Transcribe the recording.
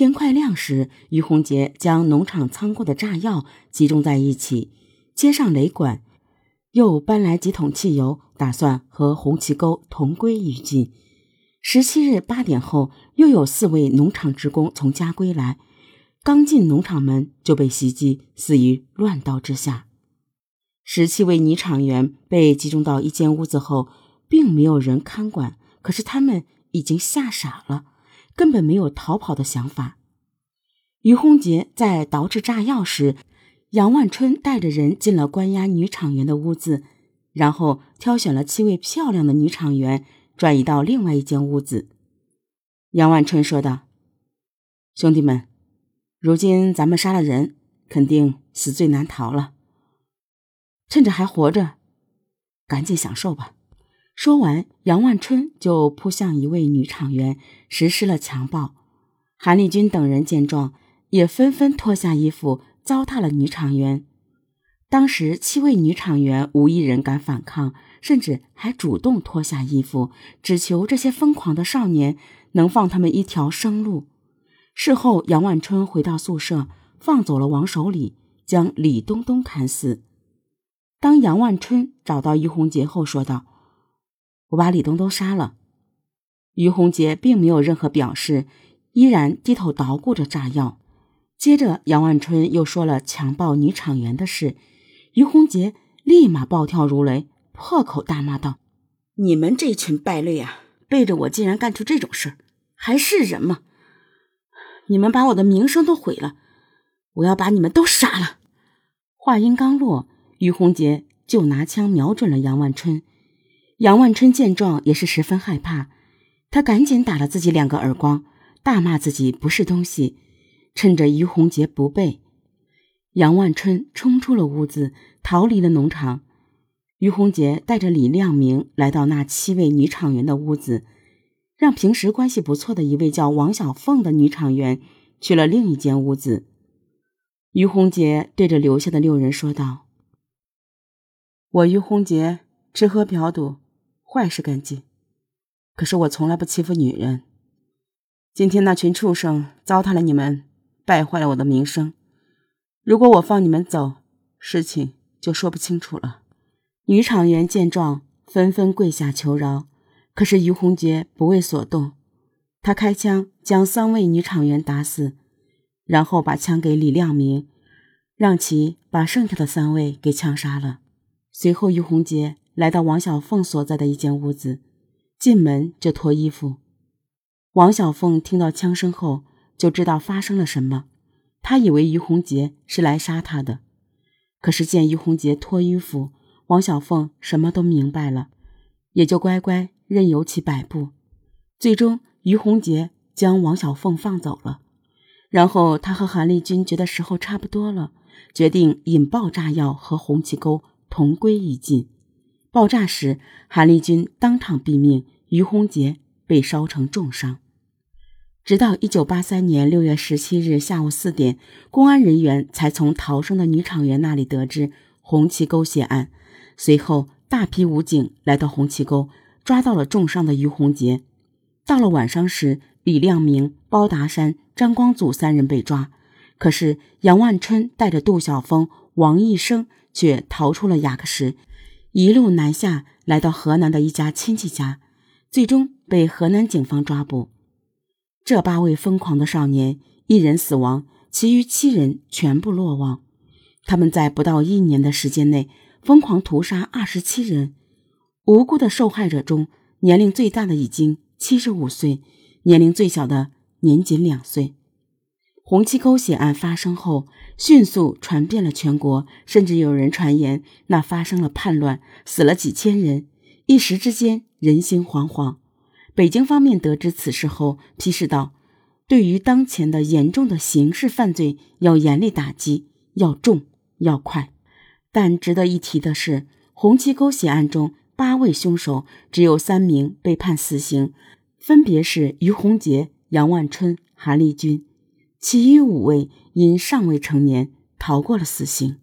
天快亮时，于洪杰将农场仓库的炸药集中在一起，接上雷管，又搬来几桶汽油，打算和红旗沟同归于尽。十七日八点后，又有四位农场职工从家归来，刚进农场门就被袭击，死于乱刀之下。十七位女厂员被集中到一间屋子后，并没有人看管，可是他们已经吓傻了。根本没有逃跑的想法。于洪杰在捣制炸药时，杨万春带着人进了关押女厂员的屋子，然后挑选了七位漂亮的女厂员，转移到另外一间屋子。杨万春说道：“兄弟们，如今咱们杀了人，肯定死罪难逃了。趁着还活着，赶紧享受吧。”说完，杨万春就扑向一位女厂员，实施了强暴。韩立军等人见状，也纷纷脱下衣服，糟蹋了女厂员。当时七位女厂员无一人敢反抗，甚至还主动脱下衣服，只求这些疯狂的少年能放他们一条生路。事后，杨万春回到宿舍，放走了王守礼，将李东东砍死。当杨万春找到于洪杰后，说道。我把李东东杀了，于洪杰并没有任何表示，依然低头捣鼓着炸药。接着，杨万春又说了强暴女厂员的事，于洪杰立马暴跳如雷，破口大骂道：“你们这群败类啊，背着我竟然干出这种事儿，还是人吗？你们把我的名声都毁了，我要把你们都杀了！”话音刚落，于洪杰就拿枪瞄准了杨万春。杨万春见状也是十分害怕，他赶紧打了自己两个耳光，大骂自己不是东西。趁着于洪杰不备，杨万春冲出了屋子，逃离了农场。于洪杰带着李亮明来到那七位女厂员的屋子，让平时关系不错的一位叫王小凤的女厂员去了另一间屋子。于洪杰对着留下的六人说道：“我于洪杰吃喝嫖赌。”坏事干尽，可是我从来不欺负女人。今天那群畜生糟蹋了你们，败坏了我的名声。如果我放你们走，事情就说不清楚了。女厂员见状，纷纷跪下求饶。可是于洪杰不为所动，他开枪将三位女厂员打死，然后把枪给李亮明，让其把剩下的三位给枪杀了。随后，于洪杰。来到王小凤所在的一间屋子，进门就脱衣服。王小凤听到枪声后，就知道发生了什么。她以为于洪杰是来杀她的，可是见于洪杰脱衣服，王小凤什么都明白了，也就乖乖任由其摆布。最终，于洪杰将王小凤放走了。然后，他和韩立军觉得时候差不多了，决定引爆炸药和红旗沟同归于尽。爆炸时，韩立军当场毙命，于洪杰被烧成重伤。直到一九八三年六月十七日下午四点，公安人员才从逃生的女厂员那里得知红旗沟血案。随后，大批武警来到红旗沟，抓到了重伤的于洪杰。到了晚上时，李亮明、包达山、张光祖三人被抓，可是杨万春带着杜晓峰、王义生却逃出了雅克什。一路南下，来到河南的一家亲戚家，最终被河南警方抓捕。这八位疯狂的少年，一人死亡，其余七人全部落网。他们在不到一年的时间内，疯狂屠杀二十七人。无辜的受害者中，年龄最大的已经七十五岁，年龄最小的年仅两岁。红旗沟血案发生后，迅速传遍了全国，甚至有人传言那发生了叛乱，死了几千人，一时之间人心惶惶。北京方面得知此事后，批示道：“对于当前的严重的刑事犯罪，要严厉打击，要重要快。”但值得一提的是，红旗沟血案中八位凶手，只有三名被判死刑，分别是于洪杰、杨万春、韩立军。其余五位因尚未成年，逃过了死刑。